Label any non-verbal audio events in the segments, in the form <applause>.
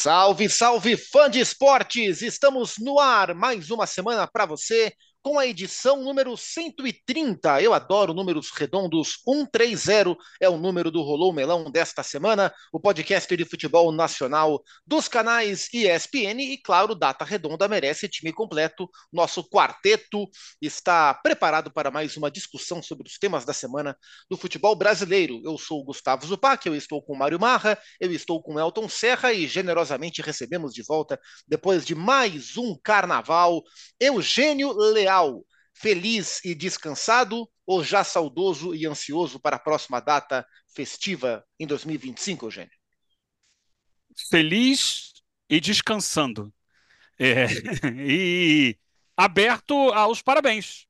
Salve, salve, fã de esportes! Estamos no ar mais uma semana para você com a edição número 130. Eu adoro números redondos. 130 é o número do Rolou Melão desta semana, o podcast de futebol nacional dos canais ESPN e, claro, Data Redonda merece time completo. Nosso quarteto está preparado para mais uma discussão sobre os temas da semana do futebol brasileiro. Eu sou o Gustavo Zupac, eu estou com o Mário Marra, eu estou com Elton Serra e generosamente recebemos de volta, depois de mais um carnaval, Eugênio Leão Leal, feliz e descansado ou já saudoso e ansioso para a próxima data festiva em 2025, Eugênio? Feliz e descansando. É, <laughs> e aberto aos parabéns.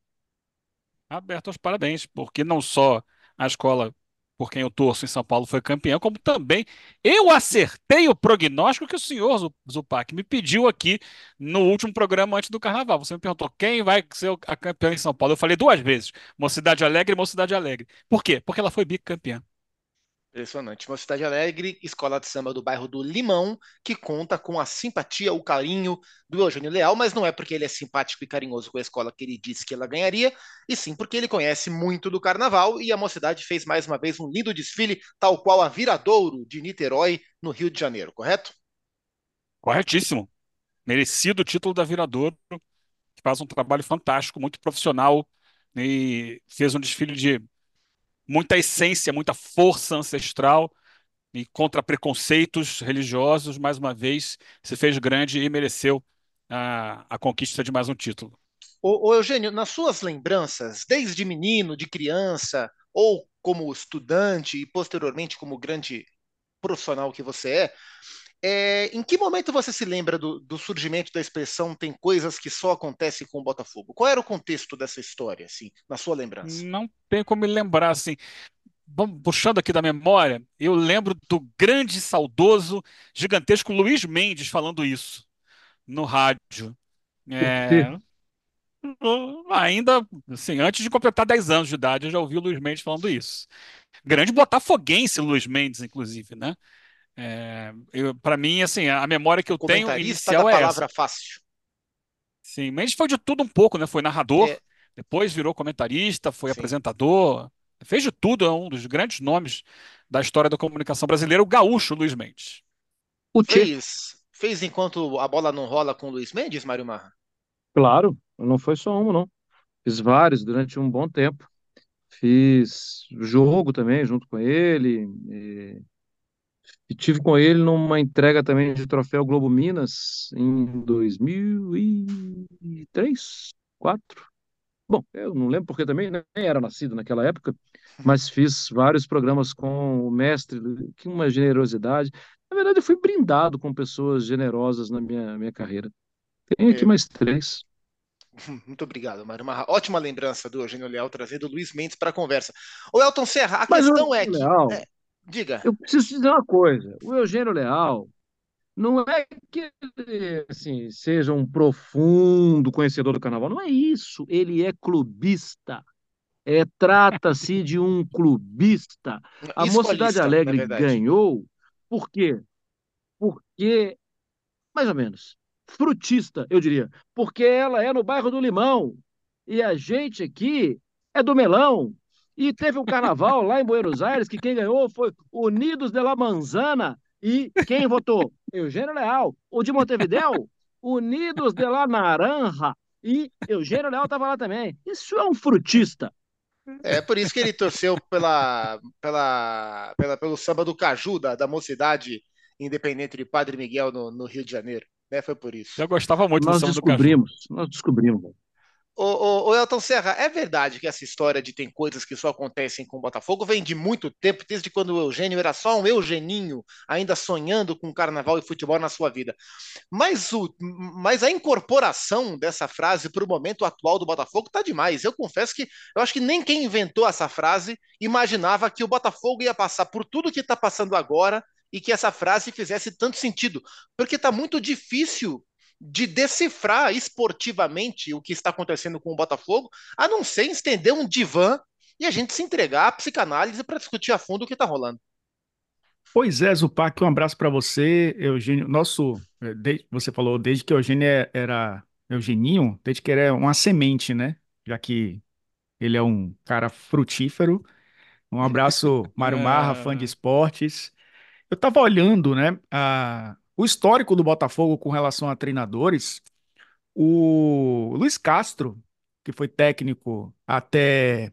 Aberto aos parabéns, porque não só a escola por quem eu torço em São Paulo foi campeão, como também eu acertei o prognóstico que o senhor Zupac me pediu aqui no último programa antes do Carnaval. Você me perguntou quem vai ser a campeã em São Paulo. Eu falei duas vezes, Mocidade Alegre Mocidade Alegre. Por quê? Porque ela foi bicampeã. Impressionante. Uma cidade alegre, escola de samba do bairro do Limão, que conta com a simpatia, o carinho do Eugênio Leal, mas não é porque ele é simpático e carinhoso com a escola que ele disse que ela ganharia, e sim porque ele conhece muito do carnaval e a mocidade fez mais uma vez um lindo desfile, tal qual a Viradouro de Niterói, no Rio de Janeiro, correto? Corretíssimo. Merecido o título da Viradouro, que faz um trabalho fantástico, muito profissional, e fez um desfile de muita essência, muita força ancestral e contra preconceitos religiosos, mais uma vez, se fez grande e mereceu a, a conquista de mais um título. Ô, ô, Eugênio, nas suas lembranças, desde menino, de criança, ou como estudante e posteriormente como grande profissional que você é, é, em que momento você se lembra do, do, surgimento da expressão tem coisas que só acontecem com o Botafogo? Qual era o contexto dessa história, assim, na sua lembrança? Não tem como me lembrar, assim. Vamos puxando aqui da memória, eu lembro do grande, saudoso, gigantesco Luiz Mendes falando isso no rádio. É, ainda, assim, antes de completar 10 anos de idade, eu já ouvi o Luiz Mendes falando isso. Grande botafoguense Luiz Mendes, inclusive, né? É, para mim, assim, a memória que eu tenho inicial da é palavra essa. fácil. Sim, mas foi de tudo um pouco, né? Foi narrador, é. depois virou comentarista, foi Sim. apresentador, fez de tudo, é um dos grandes nomes da história da comunicação brasileira, o gaúcho Luiz Mendes. O fez, fez enquanto a bola não rola com o Luiz Mendes, Mário Marra? Claro, não foi só um, não. Fiz vários durante um bom tempo. Fiz jogo também junto com ele. E e tive com ele numa entrega também de troféu Globo Minas em 2003, 2004. Bom, eu não lembro porque também nem era nascido naquela época, mas fiz vários programas com o mestre, que uma generosidade. Na verdade, eu fui brindado com pessoas generosas na minha, minha carreira. Tem aqui é. mais três. <laughs> Muito obrigado, Mário Marra. Ótima lembrança do Eugênio Leal trazendo o Luiz Mendes para a conversa. O Elton Serra, a mas questão é que. Leal, é, Diga. Eu preciso dizer uma coisa. O Eugênio Leal não é que ele assim, seja um profundo conhecedor do carnaval. Não é isso. Ele é clubista. É, Trata-se de um clubista. A Mocidade Alegre ganhou. Por quê? Porque, mais ou menos, frutista, eu diria. Porque ela é no bairro do Limão. E a gente aqui é do Melão. E teve um carnaval lá em Buenos Aires que quem ganhou foi Unidos de la Manzana e quem votou? Eugênio Leal. O de Montevideo, Unidos de la Naranja e Eugênio Leal estava lá também. Isso é um frutista. É por isso que ele torceu pela, pela, pela, pelo samba do Caju, da, da mocidade independente de Padre Miguel no, no Rio de Janeiro. Né? Foi por isso. Eu gostava muito nós do samba descobrimos, do Caju. Nós descobrimos. Ô, Elton Serra, é verdade que essa história de tem coisas que só acontecem com o Botafogo vem de muito tempo, desde quando o Eugênio era só um Eugeninho, ainda sonhando com carnaval e futebol na sua vida. Mas, o, mas a incorporação dessa frase para o momento atual do Botafogo tá demais. Eu confesso que eu acho que nem quem inventou essa frase imaginava que o Botafogo ia passar por tudo que está passando agora e que essa frase fizesse tanto sentido. Porque está muito difícil de decifrar esportivamente o que está acontecendo com o Botafogo, a não ser estender um divã e a gente se entregar à psicanálise para discutir a fundo o que está rolando. Pois é, Zupac, um abraço para você, Eugênio. Nosso, eh, você falou desde que Eugênio é- era Eugeninho, desde que ele é uma semente, né? Já que ele é um cara frutífero. Um abraço, <laughs> Mário Marra, fã de É, esportes. Eu estava olhando, né, a- o histórico do Botafogo com relação a treinadores. O Luiz Castro, que foi técnico até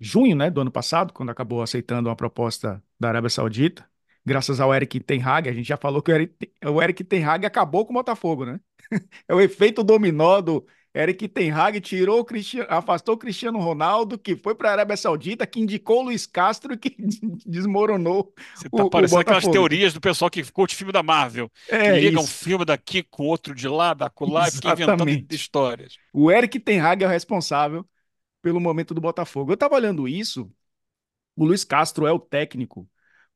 junho, né, do ano passado, quando acabou aceitando uma proposta da Arábia Saudita, graças ao Eric Ten Hag, a gente já falou que o Eric, o Eric Ten Hag acabou com o Botafogo, né? <laughs> É o efeito dominó do Eric Ten Hag, tirou o Cristiano, afastou o Cristiano Ronaldo, que foi para a Arábia Saudita, que indicou o Luiz Castro e que <laughs> desmoronou você tá o, o parecendo aquelas Botafogo. teorias do pessoal que ficou de filme da Marvel, que É liga um isso, filme daqui com outro de lá, da colar, e fica inventando histórias. O Eric Ten Hag é o responsável pelo momento do Botafogo. Eu estava olhando isso, o Luiz Castro é o técnico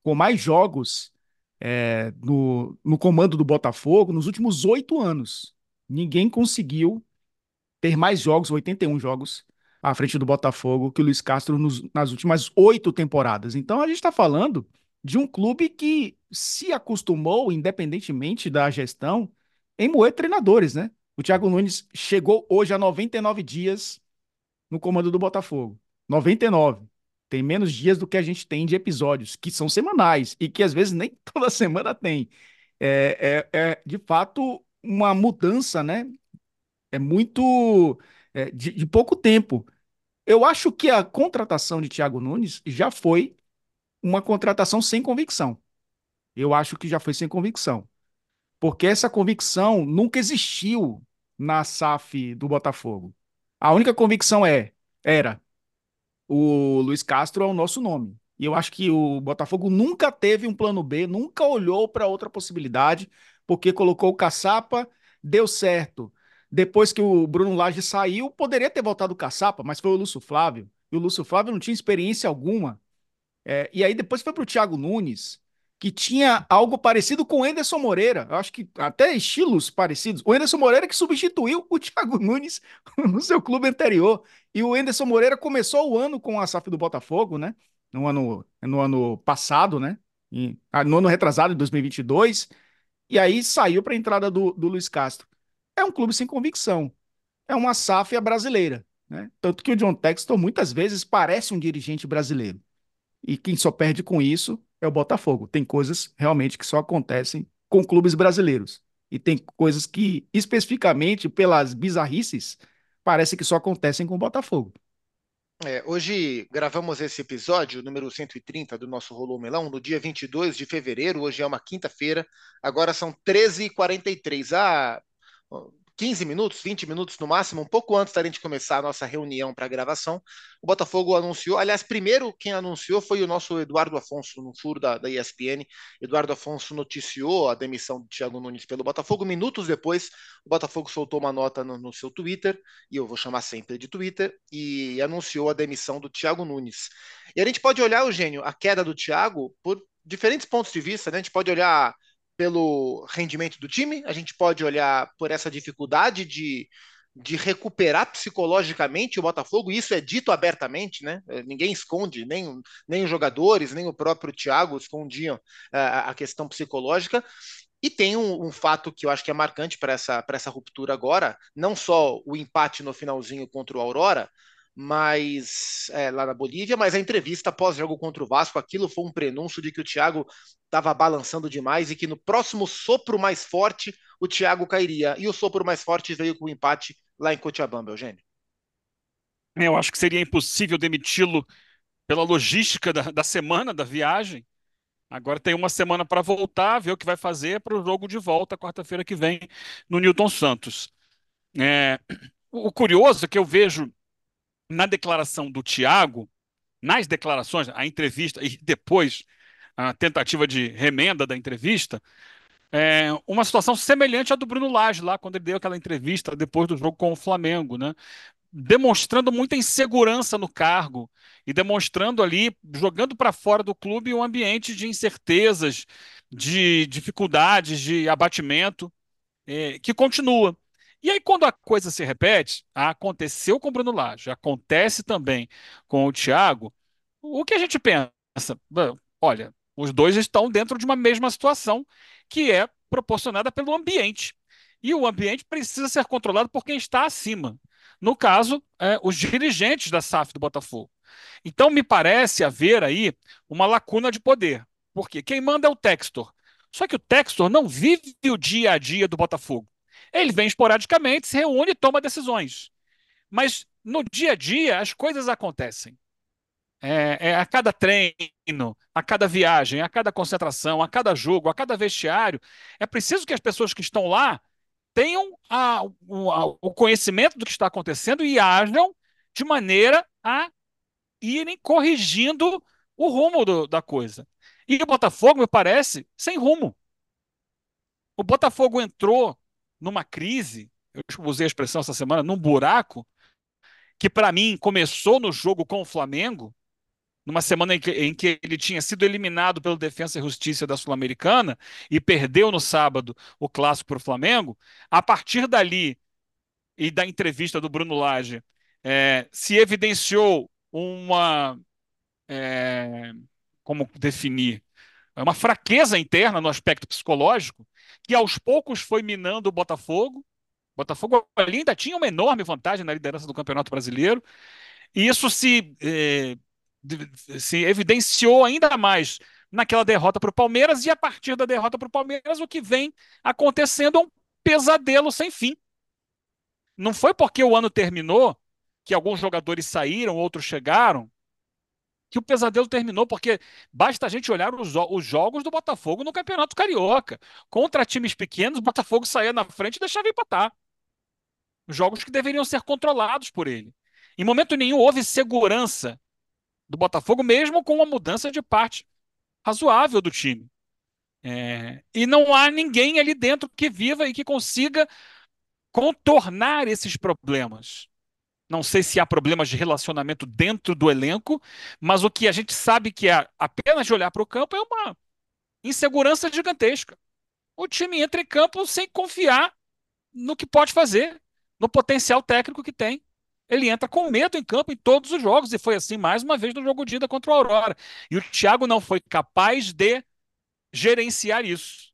com mais jogos é, no, no comando do Botafogo nos últimos oito anos. Ninguém conseguiu ter mais jogos, 81 jogos, à frente do Botafogo que o Luiz Castro nos- nas últimas oito temporadas. Então a gente está falando de um clube que se acostumou, independentemente da gestão, em moer treinadores, né? O Thiago Nunes chegou hoje a 99 dias no comando do Botafogo. 99. Tem menos dias do que a gente tem de episódios, que são semanais e que às vezes nem <laughs> toda semana tem. É, é, é de fato uma mudança, né? É muito é, de, de pouco tempo. Eu acho que a contratação de Thiago Nunes já foi uma contratação sem convicção. Eu acho que já foi sem convicção. Porque essa convicção nunca existiu na SAF do Botafogo. A única convicção é, era, o Luiz Castro é o nosso nome. E eu acho que o Botafogo nunca teve um plano B, nunca olhou para outra possibilidade, porque colocou o Caçapa, deu certo. Depois que o Bruno Lage saiu, poderia ter voltado o Caçapa, mas foi o Lúcio Flávio. E o Lúcio Flávio não tinha experiência alguma. É, e aí depois foi para o Thiago Nunes, que tinha algo parecido com o Enderson Moreira. Eu acho que até estilos parecidos. O Enderson Moreira que substituiu o Thiago Nunes <laughs> no seu clube anterior. E o Enderson Moreira começou o ano com a SAF do Botafogo, né? No ano, no ano passado, né? Ah, no ano retrasado, em 2022. E aí saiu para a entrada do, do Luiz Castro. É um clube sem convicção. É uma SAF brasileira. Né? Tanto que o John Textor muitas vezes parece um dirigente brasileiro. E quem só perde com isso é o Botafogo. Tem coisas realmente que só acontecem com clubes brasileiros. E tem coisas que, especificamente pelas bizarrices, parece que só acontecem com o Botafogo. É, hoje gravamos esse episódio, número 130 do nosso Rolô Melão, no dia 22 de fevereiro. Hoje é uma quinta-feira, agora são 13h43. Ah, 15 minutos, 20 minutos no máximo, um pouco antes da gente começar a nossa reunião para gravação, o Botafogo anunciou. Aliás, primeiro quem anunciou foi o nosso Eduardo Afonso, no furo da, da ESPN. Eduardo Afonso noticiou a demissão do Thiago Nunes pelo Botafogo. Minutos depois, o Botafogo soltou uma nota no, no seu Twitter, e eu vou chamar sempre de Twitter, e anunciou a demissão do Thiago Nunes. E a gente pode olhar, Eugênio, a queda do Thiago por diferentes pontos de vista, né? A gente pode olhar pelo rendimento do time, a gente pode olhar por essa dificuldade de, de recuperar psicologicamente o Botafogo, isso é dito abertamente, né? Ninguém esconde, nem, nem os jogadores, nem o próprio Thiago escondiam uh, a questão psicológica. E tem um, um, fato que eu acho que é marcante para essa, essa ruptura agora, não só o empate no finalzinho contra o Aurora, mas é, lá na Bolívia, mas a entrevista pós-jogo contra o Vasco, aquilo foi um prenúncio de que o Thiago estava balançando demais e que no próximo sopro mais forte o Thiago cairia. E o sopro mais forte veio com o empate lá em Cochabamba, Eugênio. Eu acho que seria impossível demiti-lo pela logística da, da, semana, da viagem. Agora tem uma semana para voltar, ver o que vai fazer para o jogo de volta, quarta-feira que vem, no Newton Santos. É, o curioso é que eu vejo na declaração do Thiago, nas declarações, a entrevista e depois a tentativa de remenda da entrevista, é uma situação semelhante à do Bruno Lage lá, quando ele deu aquela entrevista depois do jogo com o Flamengo, né? Demonstrando muita insegurança no cargo e demonstrando ali, jogando para fora do clube um ambiente de incertezas, de dificuldades, de abatimento, é, que continua. E aí, quando a coisa se repete, aconteceu com o Bruno Lage, acontece também com o Thiago, o que a gente pensa? Olha, Os dois estão dentro de uma mesma situação que é proporcionada pelo ambiente. E o ambiente precisa ser controlado por quem está acima. No caso, é, os <laughs> dirigentes da SAF do Botafogo. Então, me parece haver aí uma lacuna de poder. Porque quem manda é o Textor. Só que o Textor não vive o dia a dia do Botafogo. Ele vem esporadicamente, se reúne e toma decisões. Mas no dia a dia as coisas acontecem. É, é, a cada treino, a cada viagem, a cada concentração, a cada jogo, a cada vestiário, é preciso que as pessoas que estão lá tenham a, o, a, o conhecimento do que está acontecendo e ajam de maneira a irem corrigindo o rumo do, da coisa. E o Botafogo, me parece, sem rumo. O Botafogo entrou numa crise, eu usei a expressão essa semana, num buraco, que para mim começou no jogo com o Flamengo, numa semana em que, em que, ele tinha sido eliminado pelo Defensa e Justiça da Sul-Americana e perdeu no sábado o clássico para o Flamengo. A partir dali e da entrevista do Bruno Lage, é, se evidenciou uma. É, como definir? É uma fraqueza interna no aspecto psicológico que aos poucos foi minando o Botafogo. O Botafogo ainda tinha uma enorme vantagem na liderança do Campeonato Brasileiro. E isso se, eh, se evidenciou ainda mais naquela derrota para o Palmeiras, e a partir da derrota para o Palmeiras, o que vem acontecendo é um pesadelo sem fim. Não foi porque o ano terminou que alguns jogadores saíram, outros chegaram, que o pesadelo terminou, porque basta a gente olhar os, os, jogos do Botafogo no Campeonato Carioca. Contra times pequenos, o Botafogo saía na frente e deixava empatar. Jogos que deveriam ser controlados por ele. Em momento nenhum houve segurança do Botafogo, mesmo com uma mudança de parte razoável do time. É, e não há ninguém ali dentro que viva e que consiga contornar esses problemas. Não sei se há problemas de relacionamento dentro do elenco, mas o que a gente sabe que é apenas de olhar para o campo é uma insegurança gigantesca. O time entra em campo sem confiar no que pode fazer, no potencial técnico que tem. Ele entra com medo em campo em todos os jogos, e foi assim mais uma vez no jogo de ida contra o Aurora. E o Thiago não foi capaz de gerenciar isso.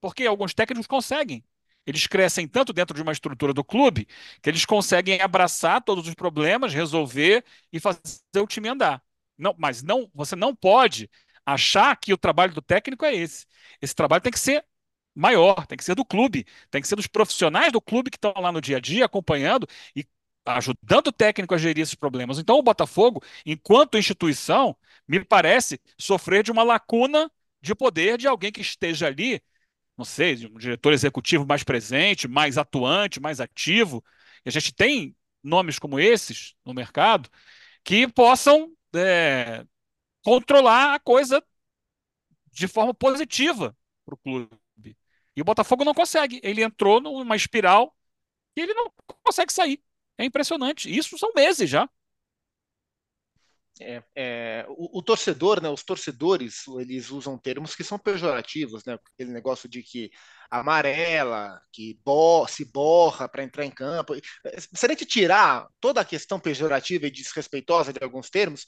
Porque alguns técnicos conseguem. Eles crescem tanto dentro de uma estrutura do clube que eles conseguem abraçar todos os problemas, resolver e fazer o time andar. Não, mas não, você não pode achar que o trabalho do técnico é esse. Esse trabalho tem que ser maior, tem que ser do clube, tem que ser dos profissionais do clube que estão lá no dia a dia acompanhando e ajudando o técnico a gerir esses problemas. Então, o Botafogo, enquanto instituição, me parece sofrer de uma lacuna de poder de alguém que esteja ali não sei, um diretor executivo mais presente, mais atuante, mais ativo. E a gente tem nomes como esses no mercado que possam é, controlar a coisa de forma positiva para o clube. E o Botafogo não consegue. Ele entrou numa espiral e ele não consegue sair. É impressionante. Isso são meses já. É, é, o, o, torcedor, né, os torcedores, eles usam termos que são pejorativos, né? Aquele negócio de que amarela, que bo se borra para entrar em campo. Se a gente tirar toda a questão pejorativa e desrespeitosa de alguns termos,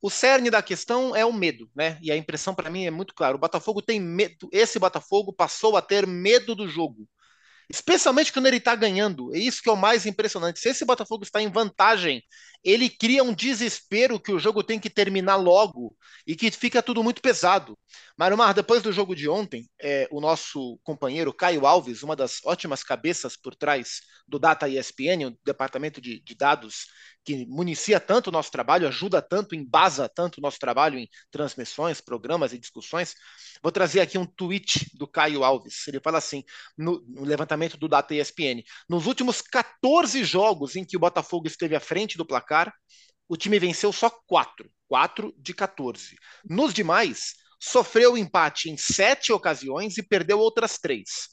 o cerne da questão é o medo, né? E a impressão para mim é muito clara. O Botafogo tem medo. Esse Botafogo passou a ter medo do jogo. Especialmente quando ele está ganhando. É isso que é o mais impressionante. Se esse Botafogo está em vantagem, ele cria um desespero que o jogo tem que terminar logo e que fica tudo muito pesado. Marumar, depois do jogo de ontem, é, o nosso companheiro Caio Alves, uma das ótimas cabeças por trás do Data ESPN, o departamento de, de dados que municia tanto o nosso trabalho, ajuda tanto, embasa tanto o nosso trabalho em transmissões, programas e discussões. Vou trazer aqui um tweet do Caio Alves. Ele fala assim, no, no levantamento do Data ESPN, nos últimos 14 jogos em que o Botafogo esteve à frente do placar, o time venceu só 4, 4 de 14. Nos demais, sofreu empate em sete ocasiões e perdeu outras três.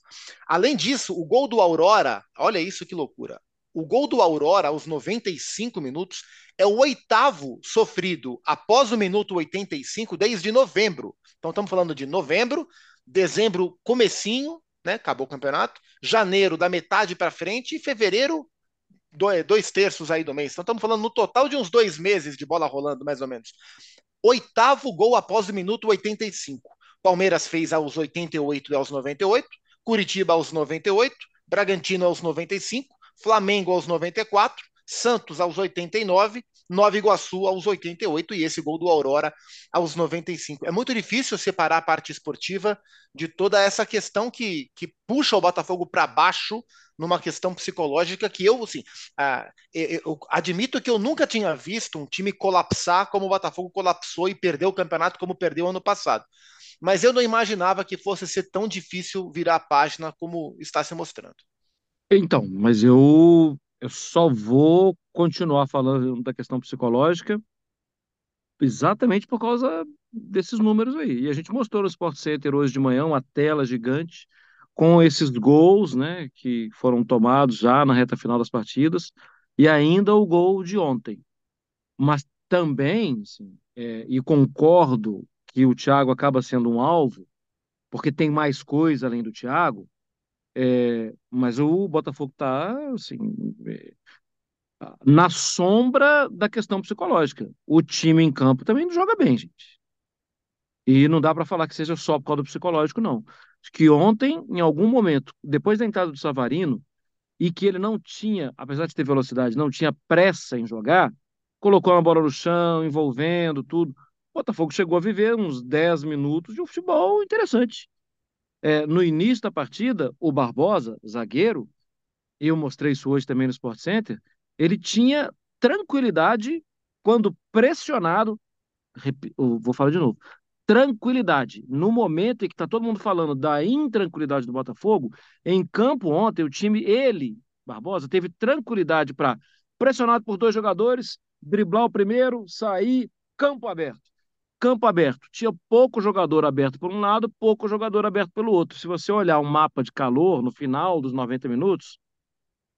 Além disso, o gol do Aurora, olha isso que loucura. O gol do Aurora aos 95 minutos é o oitavo sofrido após o minuto 85 desde novembro. Então estamos falando de novembro, dezembro comecinho, né, acabou o campeonato, janeiro da metade para frente e fevereiro dois terços aí do mês. Então estamos falando no total de uns dois meses de bola rolando, mais ou menos. Oitavo gol após o minuto 85. Palmeiras fez aos 88 e aos 98, Curitiba aos 98, Bragantino aos 95, Flamengo aos 94, Santos aos 89, Nova Iguaçu aos 88 e esse gol do Aurora aos 95. É muito difícil separar a parte esportiva de toda essa questão que, que puxa o Botafogo para baixo numa questão psicológica que eu, assim, ah, eu admito que eu nunca tinha visto um time colapsar como o Botafogo colapsou e perdeu o campeonato como perdeu ano passado. Mas eu não imaginava que fosse ser tão difícil virar a página como está se mostrando. Então, mas eu eu só vou continuar falando da questão psicológica exatamente por causa desses números aí. E a gente mostrou no Sport Center hoje de manhã uma tela gigante com esses gols, né, que foram tomados já na reta final das partidas e ainda o gol de ontem. Mas também, assim, é, e concordo que o Thiago acaba sendo um alvo, porque tem mais coisa além do Thiago, é, mas o Botafogo está assim, é, na sombra da questão psicológica. O time em campo também não joga bem, gente. E não dá para falar que seja só por causa do psicológico, não. Que ontem, em algum momento, depois da entrada do Savarino, e que ele não tinha, apesar de ter velocidade, não tinha pressa em jogar, colocou a bola no chão, envolvendo tudo. O Botafogo chegou a viver uns 10 minutos de um futebol interessante. É, no início da partida, o Barbosa, zagueiro, eu mostrei isso hoje também no Sport Center, ele tinha tranquilidade quando pressionado. Vou falar de novo. Tranquilidade. No momento em que está todo mundo falando da intranquilidade do Botafogo, em campo ontem, o time, ele, Barbosa, teve tranquilidade para, pressionado por dois jogadores, driblar o primeiro, sair, campo aberto campo aberto. Tinha pouco jogador aberto por um lado, pouco jogador aberto pelo outro. Se você olhar um mapa de calor no final dos 90 minutos,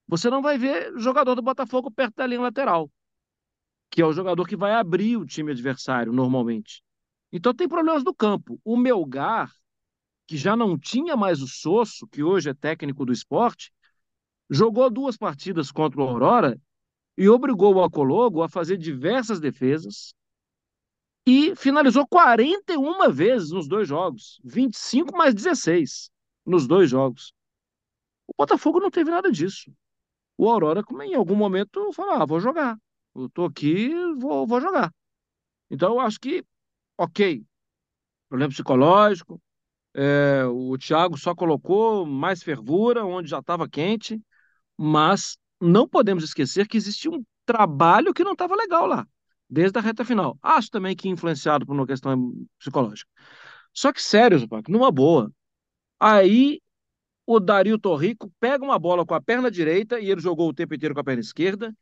você não vai ver jogador do Botafogo perto da linha lateral, que é o jogador que vai abrir o time adversário normalmente. Então tem problemas do campo. O Melgar, que já não tinha mais o Sosso, que hoje é técnico do esporte, jogou duas partidas contra o Aurora e obrigou o Acologo a fazer diversas defesas, e finalizou 41 vezes nos dois jogos, 25 mais 16 nos dois jogos. O Botafogo não teve nada disso. O Aurora, em algum momento, falou: ah, vou jogar. Eu tô aqui, vou, vou jogar. Então, eu acho que, ok, problema psicológico. É, o Thiago só colocou mais fervura onde já estava quente, mas não podemos esquecer que existia um trabalho que não estava legal lá desde a reta final. Acho também que influenciado por uma questão psicológica. Só que sério, Zupac, numa boa. Aí o Dario Torrico pega uma bola com a perna direita e ele jogou o tempo inteiro com a perna esquerda.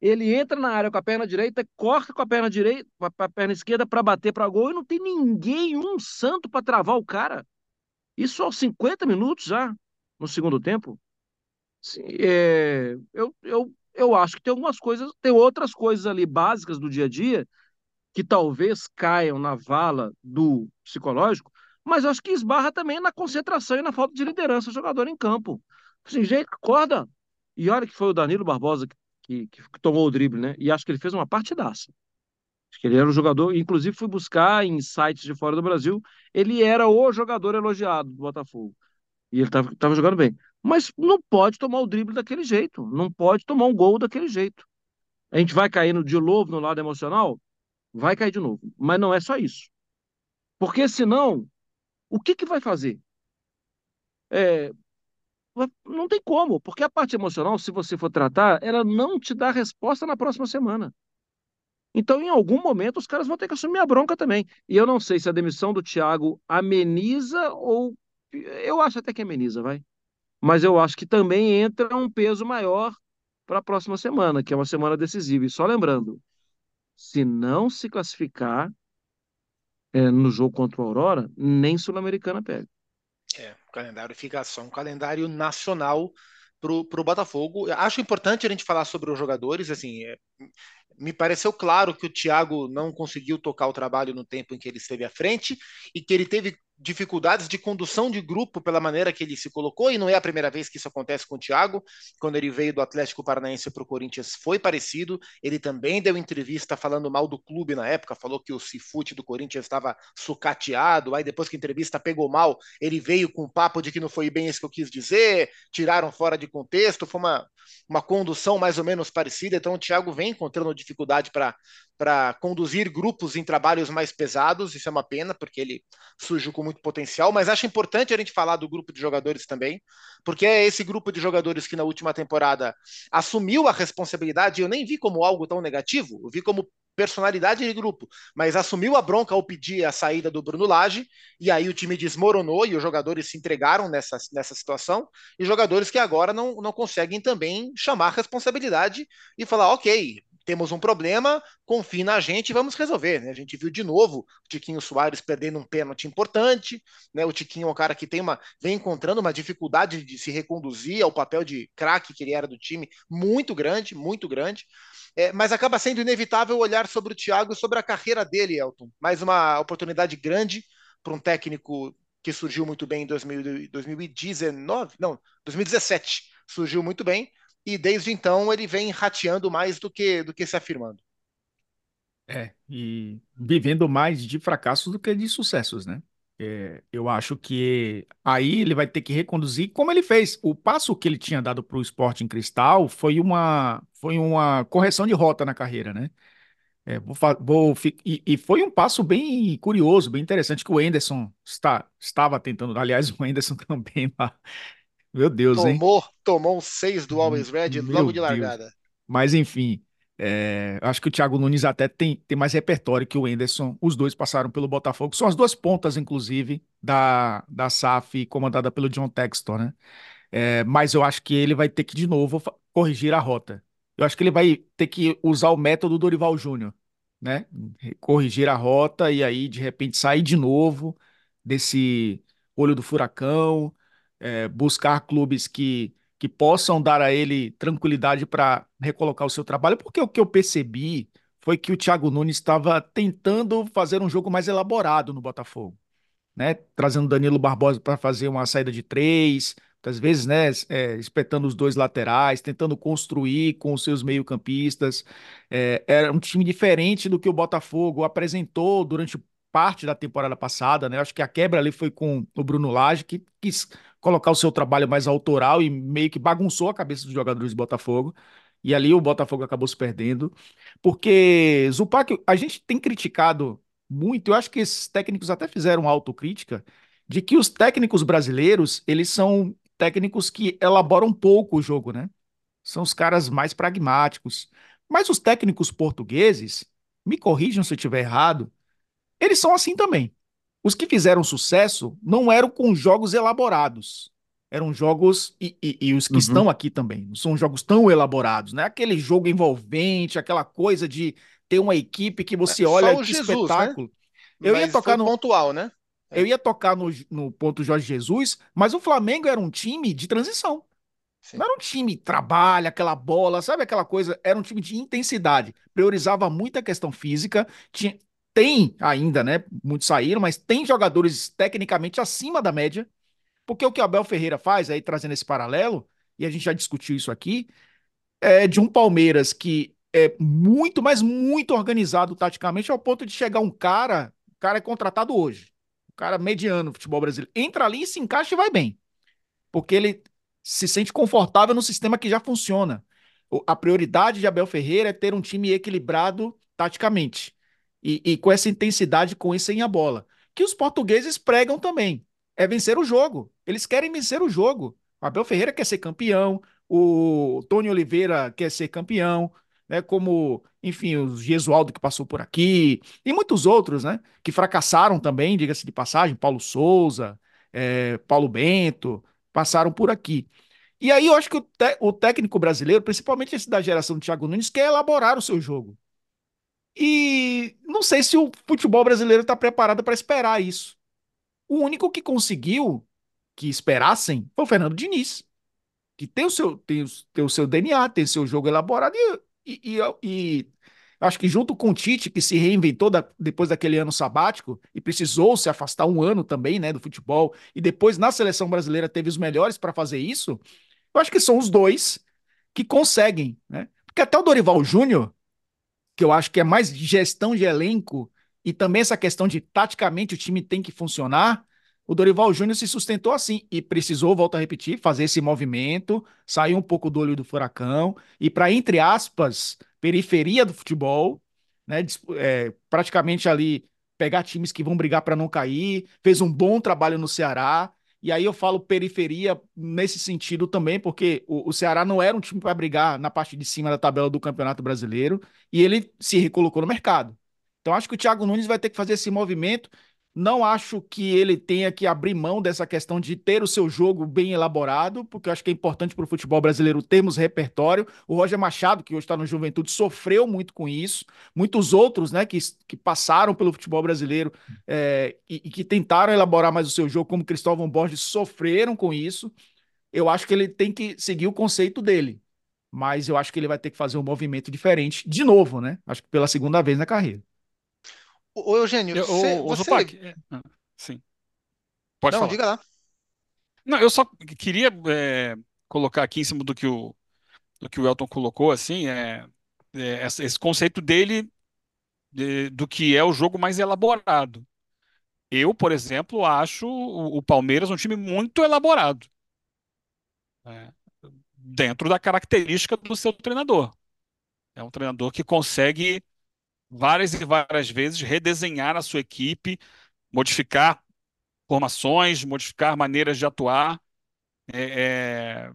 Ele entra na área com a perna direita, corta com a perna direita, com a perna esquerda para bater para gol e não tem ninguém, um santo para travar o cara. Isso aos 50 minutos já, no segundo tempo. Sim, é, eu, eu eu acho que tem algumas coisas, tem outras coisas ali básicas do dia a dia que talvez caiam na vala do psicológico, mas eu acho que esbarra também na concentração e na falta de liderança do jogador em campo. Assim, gente, acorda. E olha que foi o Danilo Barbosa que, que, que, tomou o drible, né? E acho que ele fez uma partidaça. Acho que ele era o jogador, inclusive fui buscar em sites de fora do Brasil, ele era o jogador elogiado do Botafogo. E ele estava jogando bem. Mas não pode tomar o drible daquele jeito, não pode tomar um gol daquele jeito. A gente vai caindo de novo no lado emocional? Vai cair de novo. Mas não é só isso. Porque senão, o que, que vai fazer? É, não tem como, porque a parte emocional, se você for tratar, ela não te dá resposta na próxima semana. Então, em algum momento, os caras vão ter que assumir a bronca também. E eu não sei se a demissão do Thiago ameniza ou. Eu acho até que ameniza, vai mas eu acho que também entra um peso maior para a próxima semana, que é uma semana decisiva. E só lembrando, se não se classificar é, no jogo contra o Aurora, nem Sul-Americana pega. É, o calendário fica só um calendário nacional para o Botafogo. Acho importante a gente falar sobre os jogadores. Assim, é, me pareceu claro que o Thiago não conseguiu tocar o trabalho no tempo em que ele esteve à frente e que ele teve dificuldades de condução de grupo pela maneira que ele se colocou, e não é a primeira vez que isso acontece com o Thiago. Quando ele veio do Atlético Paranaense para o Corinthians foi parecido. Ele também deu entrevista falando mal do clube na época, falou que o Cifute do Corinthians estava sucateado. Aí depois que a entrevista pegou mal, ele veio com o papo de que não foi bem isso que eu quis dizer, tiraram fora de contexto. Foi uma, uma condução mais ou menos parecida. Então o Thiago vem encontrando dificuldade para conduzir grupos em trabalhos mais pesados. Isso é uma pena, porque ele surgiu com muito potencial, mas acho importante a gente falar do grupo de jogadores também, porque é esse grupo de jogadores que na última temporada assumiu a responsabilidade, eu nem vi como algo tão negativo, eu vi como personalidade de grupo, mas assumiu a bronca ao pedir a saída do Bruno Lage, e aí o time desmoronou e os jogadores se entregaram nessa, nessa situação, e jogadores que agora não, não conseguem também chamar responsabilidade e falar, ok, temos um problema, confie na gente e vamos resolver. Né? A gente viu de novo o Tiquinho Soares perdendo um pênalti importante, né? O Tiquinho é um cara que tem uma, vem encontrando uma dificuldade de se reconduzir ao papel de craque que ele era do time, muito grande, muito grande. É, mas acaba sendo inevitável olhar sobre o Thiago e sobre a carreira dele, Elton. Mais uma oportunidade grande para um técnico que surgiu muito bem em 2000, 2019, não, 2017, surgiu muito bem, e desde então ele vem rateando mais do que, do que se afirmando. É, e vivendo mais de fracassos do que de sucessos, né? É, eu acho que aí ele vai ter que reconduzir como ele fez. O passo que ele tinha dado para o esporte em cristal foi uma, foi uma correção de rota na carreira, né? É, vou, vou, e, e, foi um passo bem curioso, bem interessante que o Enderson está, estava tentando. Aliás, o Enderson <laughs> também lá meu Deus, tomou, hein? Tomou um 6 do Always Red Meu logo de largada. Deus. Mas enfim, é, acho que o Thiago Nunes até tem, tem mais repertório que o Enderson. Os dois passaram pelo Botafogo. São as duas pontas, inclusive, da, da SAF comandada pelo John Textor, né? É, mas eu acho que ele vai ter que, de novo, corrigir a rota. Eu acho que ele vai ter que usar o método Dorival Júnior, né? Corrigir a rota e aí, de repente, sair de novo desse olho do furacão, é, buscar clubes que, que possam dar a ele tranquilidade para recolocar o seu trabalho, porque o que eu percebi foi que o Thiago Nunes estava tentando fazer um jogo mais elaborado no Botafogo, né? Trazendo Danilo Barbosa para fazer uma saída de três, às vezes, né, é, espetando os dois laterais, tentando construir com os seus meio-campistas. É, era um time diferente do que o Botafogo apresentou durante parte da temporada passada, né? Acho que a quebra ali foi com o Bruno Lage, que quis colocar o seu trabalho mais autoral e meio que bagunçou a cabeça dos jogadores do Botafogo. E ali o Botafogo acabou se perdendo. Porque, Zupac, a gente tem criticado muito, eu acho que esses técnicos até fizeram autocrítica, de que os técnicos brasileiros, eles são técnicos que elaboram pouco o jogo, né? São os caras mais pragmáticos. Mas os técnicos portugueses, me corrijam se eu estiver errado, eles são assim também. Os que fizeram sucesso não eram com jogos elaborados. Eram jogos, e, e, e os que uhum. estão aqui também, não são jogos tão elaborados, né? Aquele jogo envolvente, aquela coisa de ter uma equipe que você é, olha que Jesus, né? espetáculo. Né? Eu mas ia tocar no pontual, né? É. Eu ia tocar no, no ponto Jorge Jesus, mas o Flamengo era um time de transição. Sim. Não era um time que trabalha, aquela bola, sabe aquela coisa? Era um time de intensidade. Priorizava muito a questão física, tinha, tem ainda, né? Muitos saíram, mas tem jogadores tecnicamente acima da média. Porque o que o Abel Ferreira faz, aí trazendo esse paralelo, e a gente já discutiu isso aqui, é de um Palmeiras que é muito, mas muito organizado taticamente, ao ponto de chegar um cara, o cara é contratado hoje, o cara mediano no futebol brasileiro, entra ali e se encaixa e vai bem. Porque ele se sente confortável no sistema que já funciona. A prioridade de Abel Ferreira é ter um time equilibrado taticamente e, e com essa intensidade com e sem a bola. Que os portugueses pregam também. É vencer o jogo. Eles querem vencer o jogo. O Abel Ferreira quer ser campeão, o Tony Oliveira quer ser campeão, né? Como, enfim, o Gesualdo que passou por aqui, e muitos outros, né? Que fracassaram também, diga-se de passagem, Paulo Souza, é, Paulo Bento, passaram por aqui. E aí eu acho que o, o técnico brasileiro, principalmente esse da geração do Thiago Nunes, quer elaborar o seu jogo. E não sei se o futebol brasileiro está preparado para esperar isso. O único que conseguiu que esperassem foi o Fernando Diniz, que tem o seu, tem, tem o seu DNA, tem o seu jogo elaborado e, e, e, Eu acho que junto com o Tite, que se reinventou da, depois daquele ano sabático e precisou se afastar um ano também, né, do futebol, e depois na seleção brasileira teve os melhores para fazer isso, eu acho que são os dois que conseguem, né? Porque até o Dorival Júnior, que eu acho que é mais gestão de elenco e também essa questão de taticamente o time tem que funcionar, o Dorival Júnior se sustentou assim e precisou, volto a repetir, fazer esse movimento, sair um pouco do olho do furacão e para, entre aspas, periferia do futebol, né? É, praticamente ali pegar times que vão brigar para não cair, fez um bom trabalho no Ceará. E aí eu falo periferia nesse sentido também, porque o, o Ceará não era um time para brigar na parte de cima da tabela do Campeonato Brasileiro e ele se recolocou no mercado. Então acho que o Thiago Nunes vai ter que fazer esse movimento não acho que ele tenha que abrir mão dessa questão de ter o seu jogo bem elaborado, porque eu acho que é importante para o futebol brasileiro termos repertório. O Roger Machado, que hoje está no Juventude, sofreu muito com isso. Muitos outros, né, que, que passaram pelo futebol brasileiro é, e, e, que tentaram elaborar mais o seu jogo, como Cristóvão Borges, sofreram com isso. Eu acho que ele tem que seguir o conceito dele. Mas eu acho que ele vai ter que fazer um movimento diferente, de novo, né? Acho que pela segunda vez na carreira. Ô, Eugênio, Eu- você, o, você- Zupac, é, ah, sim. Pode Não, falar. diga lá. Não, eu só queria é, colocar aqui em cima do que o, do que o Elton colocou, assim, é, é, esse conceito dele de- do que é o jogo mais elaborado. Eu, por exemplo, acho o, o Palmeiras um time muito elaborado, é, dentro da característica do seu treinador. É um treinador que consegue várias e várias vezes redesenhar a sua equipe, modificar formações, modificar maneiras de atuar. É, é,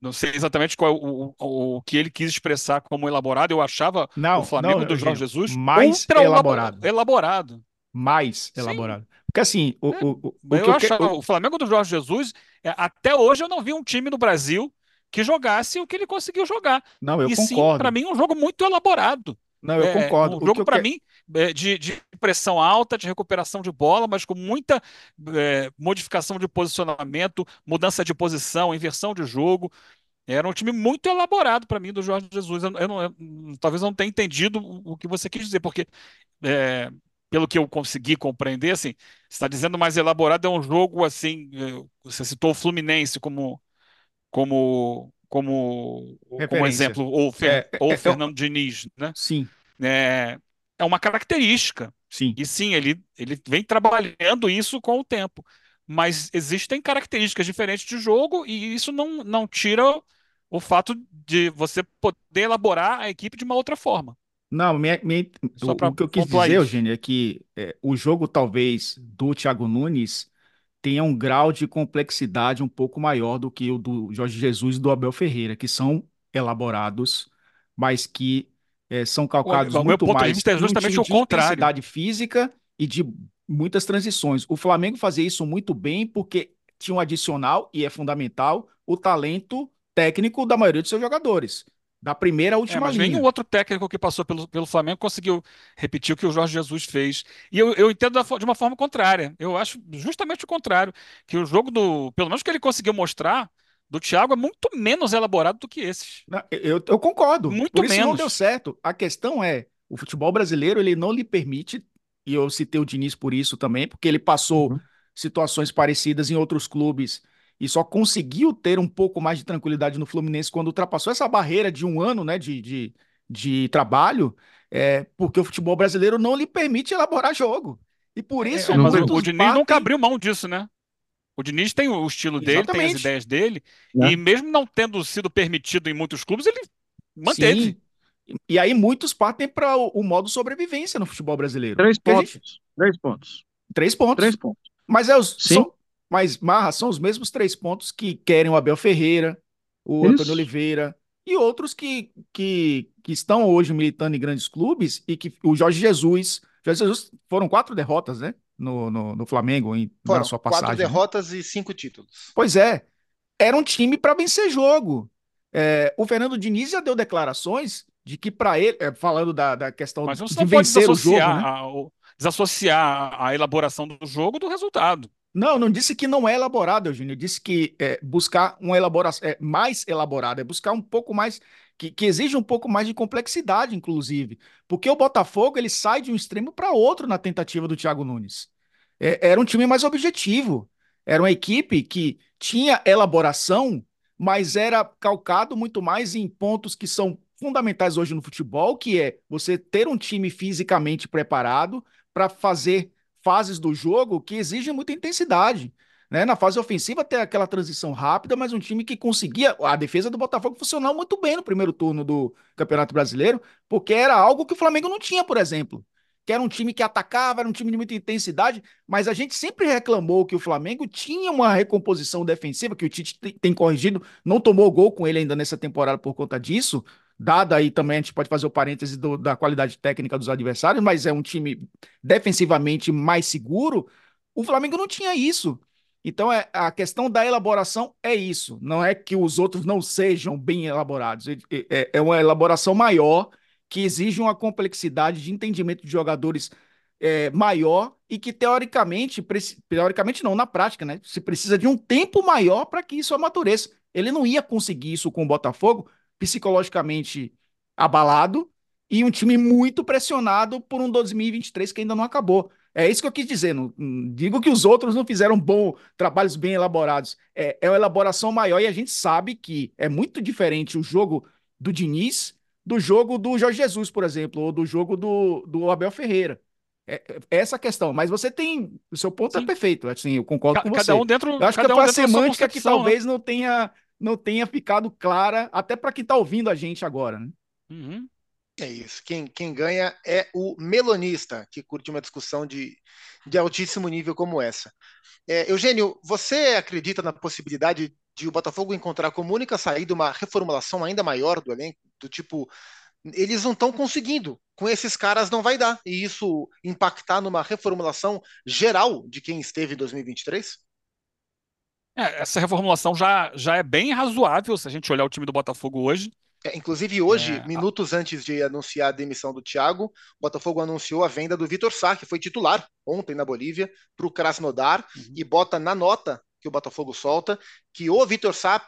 não sei exatamente qual é o, o, o que ele quis expressar como elaborado. Eu achava Não, o Flamengo não, do Jorge Jesus mais elaborado. elaborado. Mais Sim. elaborado. Porque assim, o, É, o, o, Eu achava, o- Flamengo do Jorge Jesus, é, até hoje eu não vi um time no Brasil que jogasse o que ele conseguiu jogar. Não, eu e sim, concordo. para mim, um jogo muito elaborado. Não, eu É, concordo. Um jogo, eu para mim, é, de, de pressão alta, de recuperação de bola, mas com muita é, modificação de posicionamento, mudança de posição, inversão de jogo. Era um time muito elaborado para mim do Jorge Jesus. Eu, eu não- eu talvez não tenha entendido o, o que você quis dizer, porque, é, pelo que eu consegui compreender, assim, você está dizendo mais elaborado, é um jogo assim. é, Você citou o Fluminense como, como, como, como exemplo, ou, Fer- É, é, ou é, Fernando Diniz, né? Sim, é, é uma característica. sim. E sim, ele, ele vem trabalhando isso com o tempo. Mas existem características diferentes de jogo e isso não, não tira o fato de você poder elaborar a equipe de uma outra forma. Não, minha- minha- o, o que eu quis dizer, isso. Eugênio, é que é, o jogo talvez do Thiago Nunes tenha um grau de complexidade um pouco maior do que o do Jorge Jesus e do Abel Ferreira, que são elaborados, mas que é, são calcados o meu muito ponto de mais vista é justamente o de contrário. intensidade física e de muitas transições. O Flamengo fazia isso muito bem porque tinha um adicional, e é fundamental, o talento técnico da maioria dos seus jogadores. Da primeira à É, última mas linha. nenhum outro técnico que passou pelo, pelo Flamengo conseguiu repetir o que o Jorge Jesus fez. E eu, eu entendo da de uma forma contrária. Eu acho justamente o contrário. Que o jogo do. Pelo menos que ele conseguiu mostrar, do Thiago é muito menos elaborado do que esses. Eu, eu concordo. Muito Por isso não menos. deu certo. A questão é, o futebol brasileiro ele não lhe permite, e eu citei o Diniz por isso também, porque ele passou Uhum. situações parecidas em outros clubes e só conseguiu ter um pouco mais de tranquilidade no Fluminense quando ultrapassou essa barreira de um ano, né, de, de, de trabalho, é, porque o futebol brasileiro não lhe permite elaborar jogo. E por isso É, mas o, muitos o Diniz partem- nunca abriu mão disso, né? O Diniz tem o estilo dele, tem as Exatamente. ideias dele, Né? e mesmo não tendo sido permitido em muitos clubes, ele manteve. Sim. E aí muitos partem para o, o modo sobrevivência no futebol brasileiro. Três pontos. gente- Três pontos. Três pontos. Três pontos. Mas é os, Sim. são, mas Marra são os mesmos três pontos que querem o Abel Ferreira, o Isso. Antônio Oliveira e outros que, que, que estão hoje militando em grandes clubes e que o Jorge Jesus, Jorge Jesus foram quatro derrotas, né? No, no, no Flamengo em, na Foram sua quatro passagem. né? derrotas e cinco títulos. Pois é, era um time para vencer jogo. É, o Fernando Diniz já deu declarações de que para ele, é, falando da, da questão Mas você de não pode vencer o jogo, desassociar, né? a, o- desassociar a elaboração do jogo do resultado. Não, não disse que não é elaborado, Eugênio. Eu disse que é, buscar uma elaboração é, mais elaborada, é buscar um pouco mais, que, que exige um pouco mais de complexidade, inclusive. Porque o Botafogo ele sai de um extremo para outro na tentativa do Thiago Nunes. É, era um time mais objetivo. Era uma equipe que tinha elaboração, mas era calcado muito mais em pontos que são fundamentais hoje no futebol, que é você ter um time fisicamente preparado para fazer fases do jogo que exigem muita intensidade. Né? Na fase ofensiva, ter aquela transição rápida, mas um time que conseguia. A defesa do Botafogo funcionou muito bem no primeiro turno do Campeonato Brasileiro, porque era algo que o Flamengo não tinha, por exemplo. Que era um time que atacava, era um time de muita intensidade, mas a gente sempre reclamou que o Flamengo tinha uma recomposição defensiva, que o Tite tem corrigido, não tomou gol com ele ainda nessa temporada por conta disso, Dada aí também, a gente pode fazer o parêntese do, da qualidade técnica dos adversários, mas é um time defensivamente mais seguro. O Flamengo não tinha isso. Então, é, a questão da elaboração é isso. Não é que os outros não sejam bem elaborados. É, é, uma elaboração maior que exige uma complexidade de entendimento de jogadores é, maior e que, teoricamente, teoricamente não, na prática, né? Se precisa de um tempo maior para que isso amadureça. Ele não ia conseguir isso com o Botafogo, psicologicamente abalado e um time muito pressionado por um 2023 que ainda não acabou. É isso que eu quis dizer. Não, digo que os outros não fizeram bom trabalhos bem elaborados. É, é uma elaboração maior e a gente sabe que é muito diferente o jogo do Diniz do jogo do Jorge Jesus, por exemplo, ou do jogo do, do Abel Ferreira. É, é essa questão. Mas você tem. O seu ponto é Sim. é perfeito. Assim, eu concordo com cada você. Um dentro, eu acho que foi a semântica que né? talvez né? não tenha não tenha ficado clara, até para quem está ouvindo a gente agora. Né? Uhum. É isso. Quem, quem ganha é o melonista, que curte uma discussão de, de altíssimo nível como essa. É, Eugênio, você acredita na possibilidade de o Botafogo encontrar como única saída uma reformulação ainda maior do elenco? Do tipo, eles não estão conseguindo. Com esses caras não vai dar. E isso impactar numa reformulação geral de quem esteve em 2023? É, essa reformulação já, já é bem razoável se a gente olhar o time do Botafogo hoje. É, inclusive hoje, é, minutos a... antes de anunciar a demissão do Thiago, o Botafogo anunciou a venda do Vitor Sá, que foi titular ontem na Bolívia, para o Krasnodar, uhum. e bota na nota que o Botafogo solta que o Vitor Sá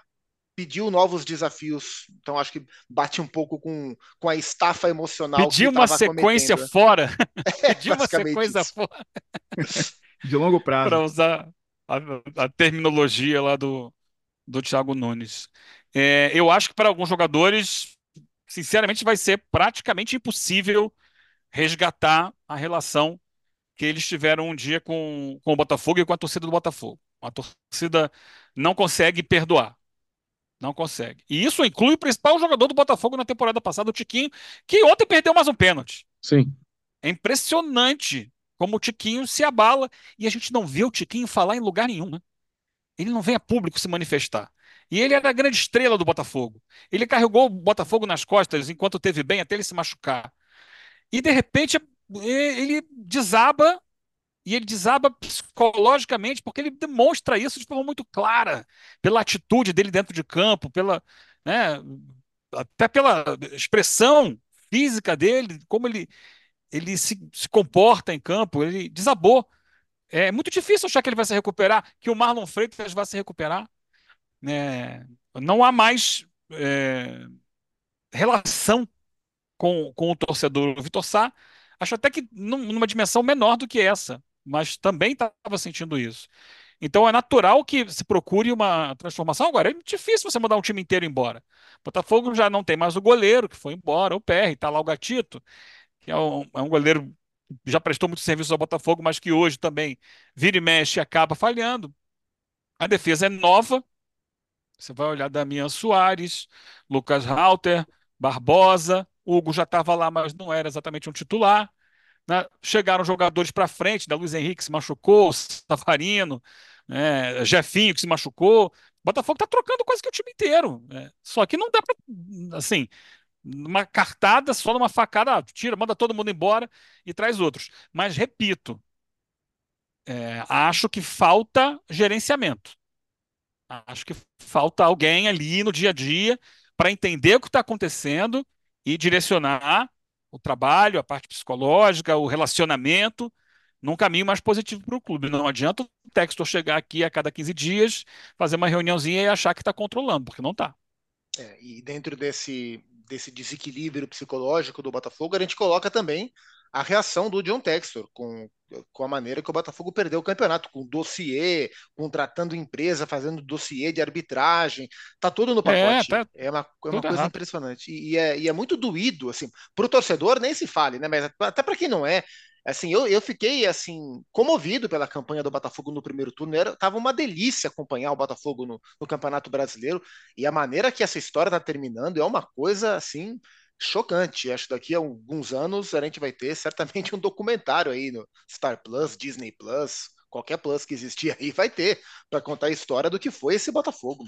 pediu novos desafios. Então acho que bate um pouco com, com a estafa emocional. Pediu uma sequência cometendo. fora. É, <laughs> pediu uma sequência isso. fora. De longo prazo. Para usar a, a terminologia lá do, do Thiago Nunes. É, eu acho que para alguns jogadores, sinceramente, vai ser praticamente impossível resgatar a relação que eles tiveram um dia com, com o Botafogo e com a torcida do Botafogo. A torcida não consegue perdoar. Não consegue. E isso inclui o principal jogador do Botafogo na temporada passada, o Tiquinho, que ontem perdeu mais um pênalti. Sim. É impressionante como o Tiquinho se abala e a gente não vê o Tiquinho falar em lugar nenhum, né? Ele não vem a público se manifestar. E ele era a grande estrela do Botafogo. Ele carregou o Botafogo nas costas enquanto teve bem até ele se machucar. E de repente ele desaba e ele desaba psicologicamente porque ele demonstra isso de forma muito clara, pela atitude dele dentro de campo, pela, né, até pela expressão física dele, como ele ele se, se comporta em campo, ele desabou. É muito difícil achar que ele vai se recuperar, que o Marlon Freitas vai se recuperar. É, não há mais é, relação com, com o torcedor. O Vitor Sá, acho até que num, numa dimensão menor do que essa, mas também estava sentindo isso. Então é natural que se procure uma transformação. Agora, é difícil você mandar um time inteiro embora. Botafogo já não tem mais o goleiro, que foi embora, o PR, está lá o Gatito é um, é um goleiro que já prestou muito serviço ao Botafogo, mas que hoje também vira e mexe e acaba falhando. A defesa é nova. Você vai olhar Damian Soares, Lucas Halter, Barbosa. Hugo já estava lá, mas não era exatamente um titular. Né? Chegaram jogadores para frente, da né? Luiz Henrique se machucou, Savarino, né? Jefinho que se machucou. Botafogo está trocando quase que o time inteiro. Né? Só que não dá para. Assim, numa cartada, só numa facada, ah, tira, manda todo mundo embora e traz outros. Mas, repito, é, acho que falta gerenciamento. Acho que falta alguém ali no dia a dia para entender o que está acontecendo e direcionar o trabalho, a parte psicológica, o relacionamento, num caminho mais positivo para o clube. Não adianta o Textor chegar aqui a cada 15 dias, fazer uma reuniãozinha e achar que está controlando, porque não está. É, e dentro desse, desse desequilíbrio psicológico do Botafogo, a gente coloca também a reação do John Textor com, com a maneira que o Botafogo perdeu o campeonato, com dossiê, contratando empresa, fazendo dossiê de arbitragem, tá tudo no pacote. É, tá, é uma, é uma coisa errado. impressionante. E, e, é, e é muito doído, assim, para o torcedor nem se fale, né? Mas até para quem não é, assim, eu, eu fiquei assim comovido pela campanha do Botafogo no primeiro turno. Era, tava uma delícia acompanhar o Botafogo no, no Campeonato Brasileiro e a maneira que essa história está terminando é uma coisa assim chocante. Acho que daqui a alguns anos a gente vai ter certamente um documentário aí no Star Plus, Disney Plus, qualquer Plus que existir aí vai ter para contar a história do que foi esse Botafogo.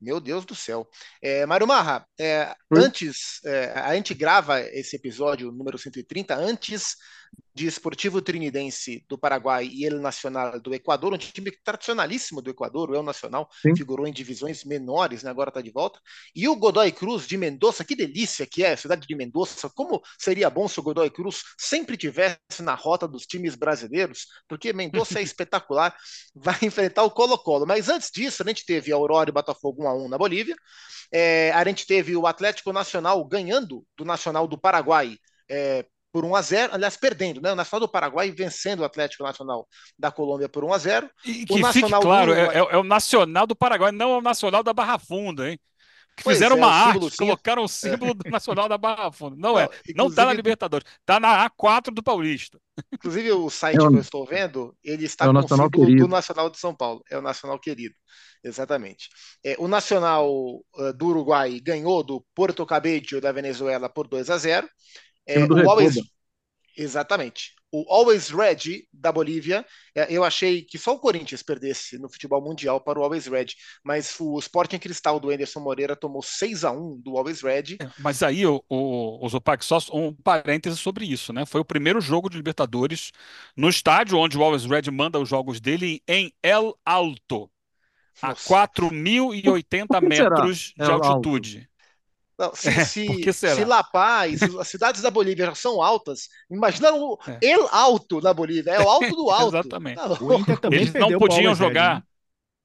Meu Deus do céu. É, Mário Marra, é, antes, é, a gente grava esse episódio número 130 antes de Esportivo Trinidense do Paraguai e El Nacional do Equador, um time tradicionalíssimo do Equador, o El Nacional, Sim. figurou em divisões menores, né, agora está de volta. E o Godoy Cruz de Mendoza, que delícia que é a cidade de Mendoza, como seria bom se o Godoy Cruz sempre tivesse na rota dos times brasileiros, porque Mendoza é <laughs> espetacular, vai <laughs> enfrentar o Colo-Colo. Mas antes disso, a gente teve a Aurora e Botafogo 1 a 1 na Bolívia, é, a gente teve o Atlético Nacional ganhando do Nacional do Paraguai é, por 1 a 0 aliás, perdendo, né? O Nacional do Paraguai vencendo o Atlético Nacional da Colômbia por 1 a 0 E que o Nacional fique claro, é, é, o Nacional do Paraguai, não é o Nacional da Barra Funda, hein? Que pois fizeram é, uma arte, colocaram o símbolo do <laughs> Nacional da Barra Funda. Não, não é, não está na Libertadores, está na A4 do Paulista. Inclusive, o site é que eu estou vendo, ele está é o com Nacional o símbolo do Nacional de São Paulo. É o Nacional Querido. Exatamente. É, o Nacional uh, do Uruguai ganhou do Porto Cabello da Venezuela por 2 a 0. É, o Always, exatamente. O Always Red da Bolívia, é, eu achei que só o Corinthians perdesse no futebol mundial para o Always Red, mas o Sporting Cristal do Anderson Moreira tomou 6 a 1 do Always Red. É, mas aí, o, o, o Zopac, só um parêntese sobre isso, né? Foi o primeiro jogo de Libertadores no estádio onde o Always Red manda os jogos dele em El Alto, a 4.080 metros de altitude. Não, se, é, se, se, La Paz, as cidades da Bolívia já são altas, imagina o é. El Alto na Bolívia, é o alto do <laughs> alto. Exatamente. Tá eles não podiam jogar né?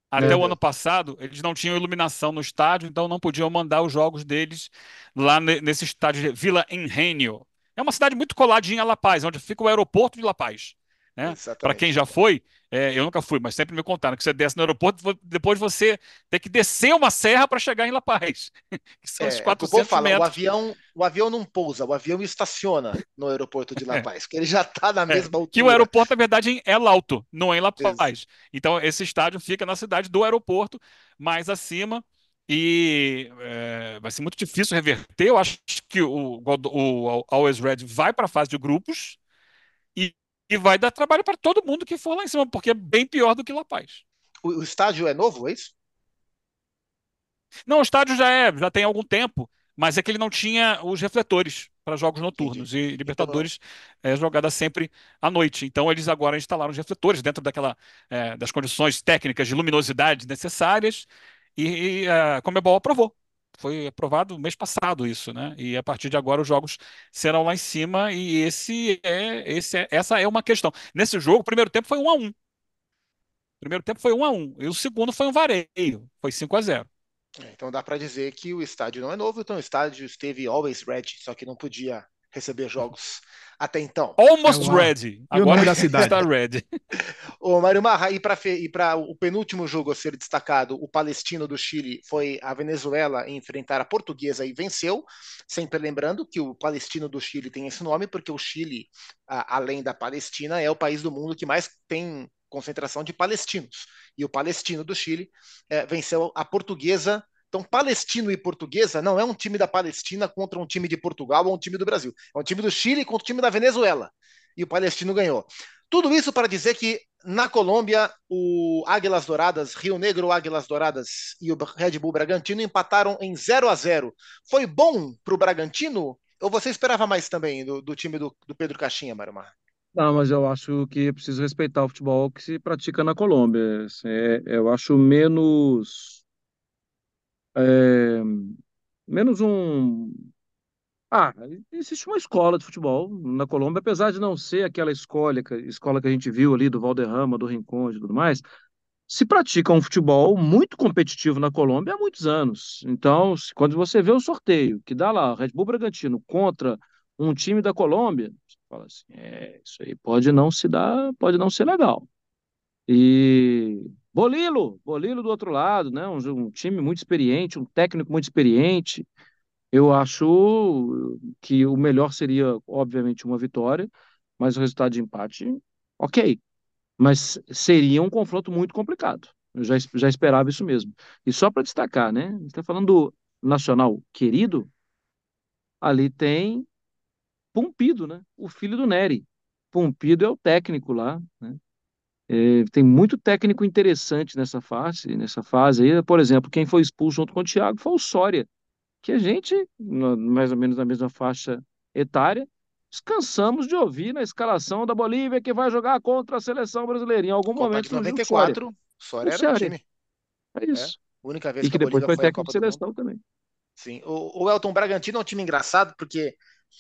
até é. o ano passado, eles não tinham iluminação no estádio, então não podiam mandar os jogos deles lá nesse estádio de Vila Engenio. É uma cidade muito coladinha a La Paz, onde fica o aeroporto de La Paz. Né? Para quem já foi, é, eu nunca fui, mas sempre me contaram que você desce no aeroporto, depois você tem que descer uma serra para chegar em La Paz. <laughs> Que são é, os 400 é fala, metros. O avião, o avião não pousa, o avião estaciona no aeroporto de La é. Paz, porque ele já está na é, mesma altura. Que o aeroporto, na verdade, é Alto, não é em La Paz. Então, esse estádio fica na cidade do aeroporto, mais acima e é, vai ser muito difícil reverter. Eu acho que o, o, o Always Red vai para a fase de grupos e e vai dar trabalho para todo mundo que for lá em cima, porque é bem pior do que La Paz. O, o estádio é novo, é isso? Não, o estádio já é, já tem algum tempo, mas é que ele não tinha os refletores para jogos noturnos Entendi. e Libertadores é jogada sempre à noite. Então eles agora instalaram os refletores dentro daquela é, das condições técnicas de luminosidade necessárias e, e a Comebol aprovou. Foi aprovado mês passado isso, né? E a partir de agora os jogos serão lá em cima e esse é, esse é, essa é uma questão. Nesse jogo, o primeiro tempo foi 1 a 1. O primeiro tempo foi 1 a 1 e o segundo foi um vareio, foi 5 a 0. É, então dá para dizer que o estádio não é novo, então o estádio esteve always ready, só que não podia receber jogos até então. Almost é ready. Agora da cidade está ready. o Mário Marra, e para o penúltimo jogo a ser destacado, o palestino do Chile foi a Venezuela enfrentar a portuguesa e venceu. Sempre lembrando que o palestino do Chile tem esse nome porque o Chile, além da Palestina, é o país do mundo que mais tem concentração de palestinos. E o palestino do Chile é, venceu a portuguesa então, Palestino e Portuguesa não é um time da Palestina contra um time de Portugal ou um time do Brasil. É um time do Chile contra um time da Venezuela. E o Palestino ganhou. Tudo isso para dizer que na Colômbia, o Águilas Douradas, Rio Negro Águilas Douradas e o Red Bull Bragantino empataram em 0 a 0 Foi bom para o Bragantino? Ou você esperava mais também do, do time do, do Pedro Caixinha, Marumar? Não, mas eu acho que é preciso respeitar o futebol que se pratica na Colômbia. É, eu acho menos é, menos um Ah, existe uma escola de futebol na Colômbia, apesar de não ser aquela escola, escola que a gente viu ali do Valderrama, do Rincón e tudo mais, se pratica um futebol muito competitivo na Colômbia há muitos anos. Então, quando você vê o sorteio que dá lá Red Bull Bragantino contra um time da Colômbia, você fala assim, é, isso aí pode não se dar, pode não ser legal. E Bolilo, Bolilo do outro lado, né? Um, um time muito experiente, um técnico muito experiente. Eu acho que o melhor seria, obviamente, uma vitória, mas o resultado de empate, ok. Mas seria um confronto muito complicado. Eu já, já esperava isso mesmo. E só para destacar, né? A gente está falando do Nacional querido, ali tem Pumpido, né? O filho do Nery. Pumpido é o técnico lá, né? É, tem muito técnico interessante nessa fase, nessa fase aí. Por exemplo, quem foi expulso junto com o Thiago foi o Soria que a gente, mais ou menos na mesma faixa etária, descansamos de ouvir na escalação da Bolívia que vai jogar contra a seleção brasileira. Em algum Copa momento Soria. 94, O Soria era Soria, time. é É. isso. Única vez E que que depois foi foi técnico Copa de seleção também. Sim. O, o Elton Bragantino é um time engraçado, porque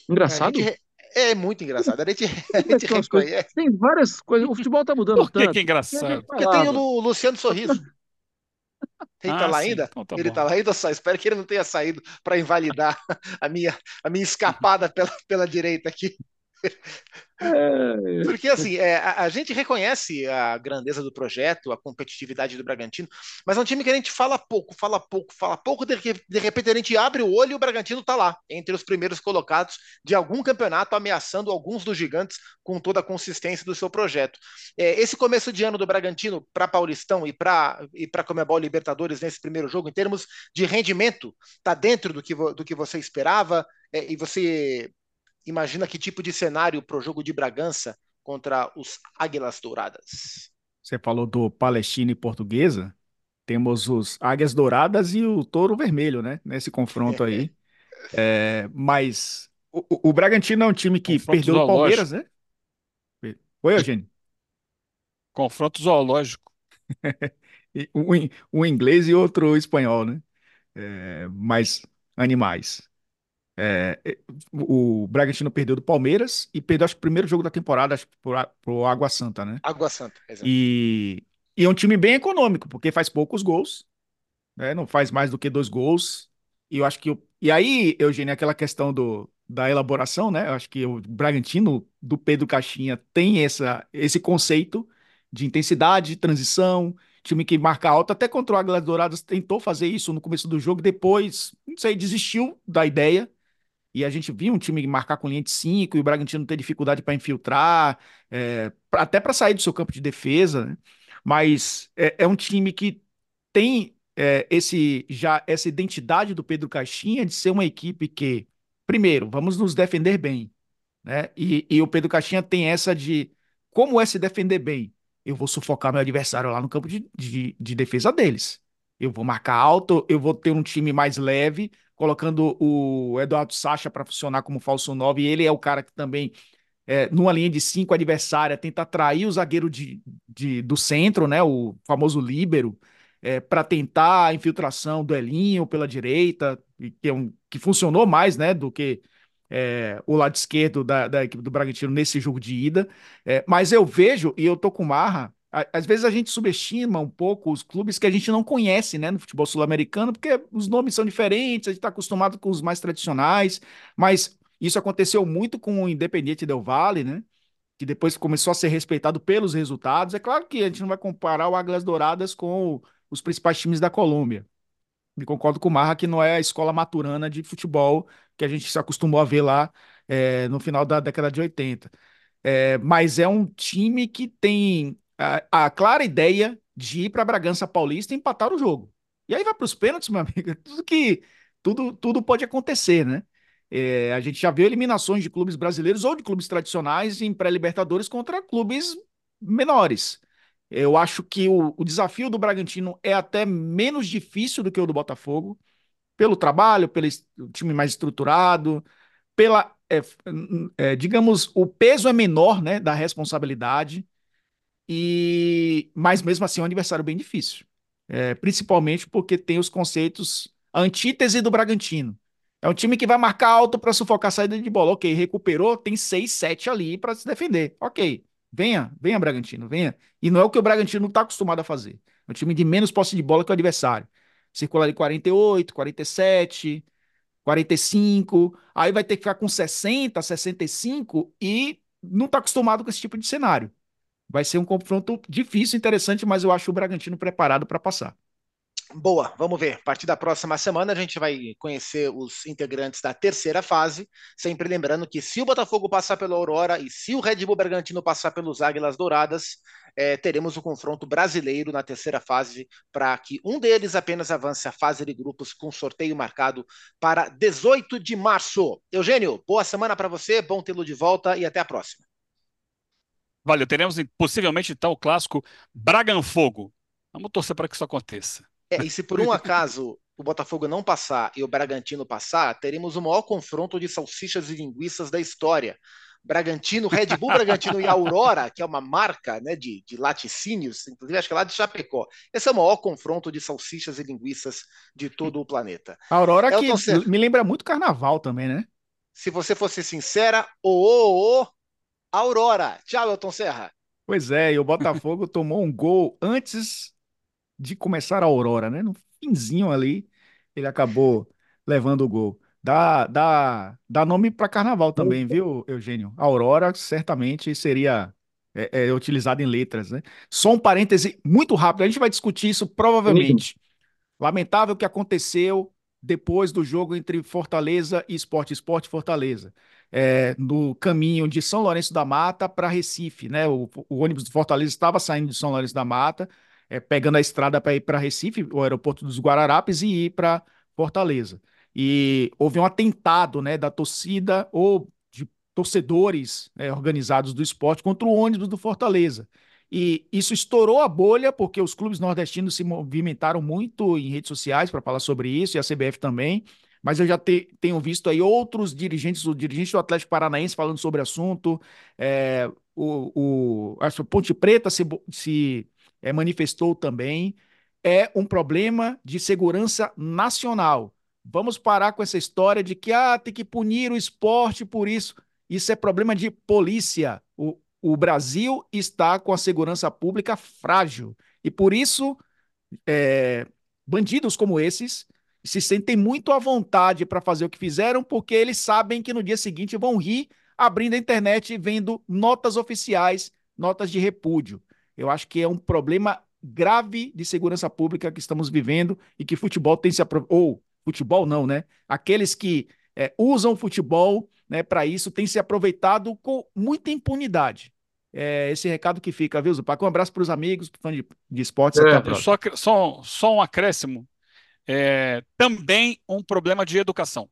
Engraçado? gente. É muito engraçado. A gente, <laughs> a é gente reconhece. Tem várias coisas. O futebol tá mudando Por que é tanto. que gente engraçado? Porque tem o Luciano Sorriso. Ele tá Ah, lá sim, ainda? então tá Ele tá bom. lá ainda só. Espero que ele não tenha saído para invalidar a minha, a minha escapada pela, pela direita aqui. É, Porque assim, é, a, a gente reconhece a grandeza do projeto, a competitividade do Bragantino, mas é um time que a gente fala pouco, fala pouco, fala pouco, de, de repente a gente abre o olho e o Bragantino tá lá, entre os primeiros colocados de algum campeonato, ameaçando alguns dos gigantes com toda a consistência do seu projeto. É, esse começo de ano do Bragantino para Paulistão e para e para Comebol Libertadores nesse primeiro jogo, em termos de rendimento, tá dentro do que, do que você esperava? É, e você imagina que tipo de cenário para o jogo de Bragança contra os Águilas Douradas? Você falou do Palestina e Portuguesa. Temos os Águias Douradas e o Touro Vermelho, né? Nesse confronto aí. <laughs> É, mas o, o- o Bragantino é um time que Confronto perdeu do Palmeiras, né? Oi, Eugênio. Confronto zoológico. <laughs> Um, um inglês e outro espanhol, né? É, mas animais. É, o Bragantino perdeu do Palmeiras e perdeu, acho que o primeiro jogo da temporada, acho que pro, Água Santa, né? Água Santa, exato. E, e é um time bem econômico, porque faz poucos gols, né? Não faz mais do que dois gols. E eu acho que. o- E aí, Eugênio, aquela questão do, da elaboração, né? Eu acho que o Bragantino do Pedro Caixinha tem essa, esse conceito de intensidade, de transição, time que marca alto. Até contra o Águilas Douradas tentou fazer isso no começo do jogo, depois, não sei, desistiu da ideia. E a gente viu um time marcar com linha de 5 e o Bragantino ter dificuldade para infiltrar, é, até para sair do seu campo de defesa, né? Mas é, é um time que tem é, esse já essa identidade do Pedro Caixinha de ser uma equipe que, primeiro, vamos nos defender bem, né? E, e o Pedro Caixinha tem essa de como é se defender bem? Eu vou sufocar meu adversário lá no campo de, de, de defesa deles. Eu vou marcar alto, eu vou ter um time mais leve, colocando o Eduardo Sacha para funcionar como falso 9. E ele é o cara que também, é, numa linha de cinco adversária, tenta atrair o zagueiro de, de, do centro, né? O famoso líbero, é, para tentar a infiltração do Elinho pela direita, que, é um, que funcionou mais, né? Do que é, o lado esquerdo da, da equipe do Bragantino nesse jogo de ida. É, mas eu vejo, e eu tô com marra, às vezes a gente subestima um pouco os clubes que a gente não conhece, né, no futebol sul-americano, porque os nomes são diferentes, a gente está acostumado com os mais tradicionais, mas isso aconteceu muito com o Independiente Del Valle, né? Que depois começou a ser respeitado pelos resultados. É claro que a gente não vai comparar o Águilas Douradas com os principais times da Colômbia. E concordo com o Marra que não é a escola maturana de futebol que a gente se acostumou a ver lá é, no final da década de 80. É, mas é um time que tem a, a clara ideia de ir para Bragança Paulista e empatar o jogo. E aí vai para os pênaltis, meu amigo. <laughs> Tudo que tudo, tudo pode acontecer, né? É, a gente já viu eliminações de clubes brasileiros ou de clubes tradicionais em pré-libertadores contra clubes menores. Eu acho que o, o desafio do Bragantino é até menos difícil do que o do Botafogo, pelo trabalho, pelo time mais estruturado, pela, é, é, digamos, o peso é menor, né, da responsabilidade, e mas mesmo assim é um adversário bem difícil, É, principalmente porque tem os conceitos, antítese do Bragantino. É um time que vai marcar alto para sufocar a saída de bola. Ok, recuperou, tem 6, 7 ali para se defender. Ok, venha, venha Bragantino, venha. E não é o que o Bragantino está acostumado a fazer. É um time de menos posse de bola que o adversário. Circular de 48, 47, 45, aí vai ter que ficar com 60, 65 e não está acostumado com esse tipo de cenário. Vai ser um confronto difícil, interessante, mas eu acho o Bragantino preparado para passar. Boa, vamos ver. A partir da próxima semana a gente vai conhecer os integrantes da terceira fase, sempre lembrando que se o Botafogo passar pela Aurora e se o Red Bull Bragantino passar pelos Águilas Douradas, é, teremos o um confronto brasileiro na terceira fase para que um deles apenas avance a fase de grupos com sorteio marcado para 18 de março. Eugênio, boa semana para você, bom tê-lo de volta e até a próxima. Valeu, teremos possivelmente então o clássico Braganfogo. Vamos torcer para que isso aconteça. É, e se por um acaso o Botafogo não passar e o Bragantino passar, teremos o maior confronto de salsichas e linguiças da história. Bragantino, Red Bull Bragantino e Aurora, que é uma marca né, de, de laticínios, inclusive acho que é lá de Chapecó. Esse é o maior confronto de salsichas e linguiças de todo o planeta. A Aurora Elton que Serra, me lembra muito carnaval também, né? Se você fosse sincera, o, o, o Aurora. Tchau, Elton Serra. Pois é, e o Botafogo <laughs> tomou um gol antes de começar a Aurora, né? No finzinho ali, ele acabou levando o gol. Dá, dá, dá nome para carnaval também, viu, Eugênio? Aurora certamente seria é, é, utilizado em letras, né? Só um parêntese muito rápido, a gente vai discutir isso provavelmente. Lamentável o que aconteceu depois do jogo entre Fortaleza e Esporte Esporte Fortaleza. É, no caminho de São Lourenço da Mata para Recife, né? O, o, ônibus do Fortaleza estava saindo de São Lourenço da Mata, é, pegando a estrada para ir para Recife, o aeroporto dos Guararapes, e ir para Fortaleza. E houve um atentado né, da torcida ou de torcedores né, organizados do esporte contra o ônibus do Fortaleza. E isso estourou a bolha, porque os clubes nordestinos se movimentaram muito em redes sociais para falar sobre isso, e a CBF também. Mas eu já te, tenho visto aí outros dirigentes, o dirigente do Atlético Paranaense falando sobre o assunto, é, o, o, a Ponte Preta se, se é, manifestou também, é um problema de segurança nacional. Vamos parar com essa história de que ah, tem que punir o esporte por isso. Isso é problema de polícia. O, o Brasil está com a segurança pública frágil. E por isso, é, bandidos como esses se sentem muito à vontade para fazer o que fizeram, porque eles sabem que no dia seguinte vão rir abrindo a internet e vendo notas oficiais, notas de repúdio. Eu acho que é um problema grave de segurança pública que estamos vivendo e que futebol tem se ou futebol não, né? Aqueles que é, usam futebol né, para isso têm se aproveitado com muita impunidade. É esse recado que fica, viu, Zupac? Um abraço para os amigos, para de, de esportes. É, só, só, só um acréscimo. É, também um problema de educação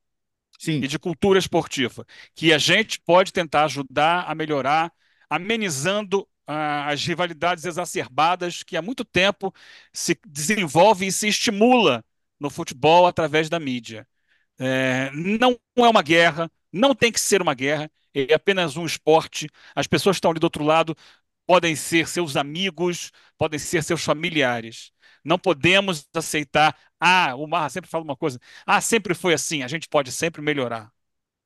Sim. e de cultura esportiva, que a gente pode tentar ajudar a melhorar, amenizando as rivalidades exacerbadas que há muito tempo se desenvolve e se estimula no futebol através da mídia. É, não é uma guerra, não tem que ser uma guerra, é apenas um esporte. As pessoas que estão ali do outro lado podem ser seus amigos, podem ser seus familiares. Não podemos aceitar, ah, o Marra sempre fala uma coisa, ah, sempre foi assim, a gente pode sempre melhorar.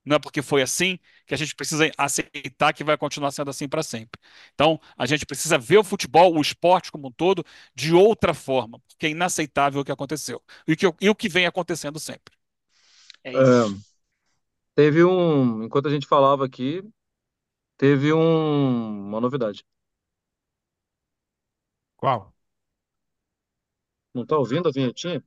Não é porque foi assim que a gente precisa aceitar que vai continuar sendo assim para sempre. Então, a gente precisa ver o futebol, o esporte como um todo, de outra forma, porque é inaceitável o que aconteceu e, que, e o que vem acontecendo sempre. É isso. É, teve um, enquanto a gente falava aqui, teve um, uma novidade. Qual? Não está ouvindo a vinhetinha?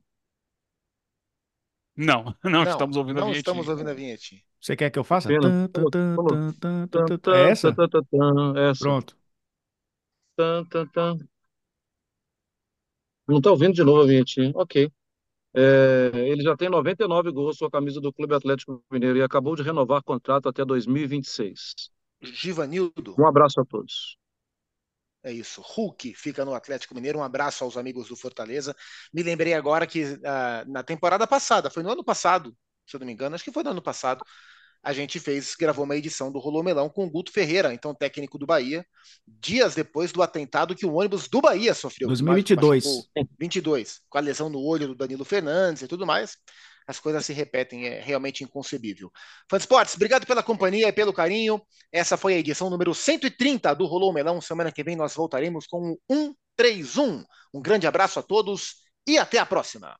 Não, <laughs> não, Não, estamos ouvindo a não vinhetinha. estamos ouvindo a vinhetinha. Você quer que eu faça? Pena. Tan, tan, Vamos. tan, tan, tan, Tan, tan, tan. É essa? Essa. Pronto. Tan, tan, tan. Não está ouvindo de novo a vinhetinha? Ok. É, ele já tem 99 gols com a camisa do Clube Atlético Mineiro e acabou de renovar contrato até 2026. Givanildo, Um abraço a todos. É isso. Hulk fica no Atlético Mineiro. Um abraço aos amigos do Fortaleza. Me lembrei agora que ah, na temporada passada, foi no ano passado, se eu não me engano, acho que foi no ano passado, a gente fez, gravou uma edição do Rolô Melão com o Guto Ferreira, então técnico do Bahia, dias depois do atentado que o ônibus do Bahia sofreu. 2022. Machucou- 22, com a lesão no olho do Danilo Fernandes e tudo mais. As coisas se repetem, é realmente inconcebível. Fã Esportes, obrigado pela companhia e pelo carinho. Essa foi a edição número 130 do Rolou Melão. Semana que vem nós voltaremos com o 131. Um grande abraço a todos e até a próxima.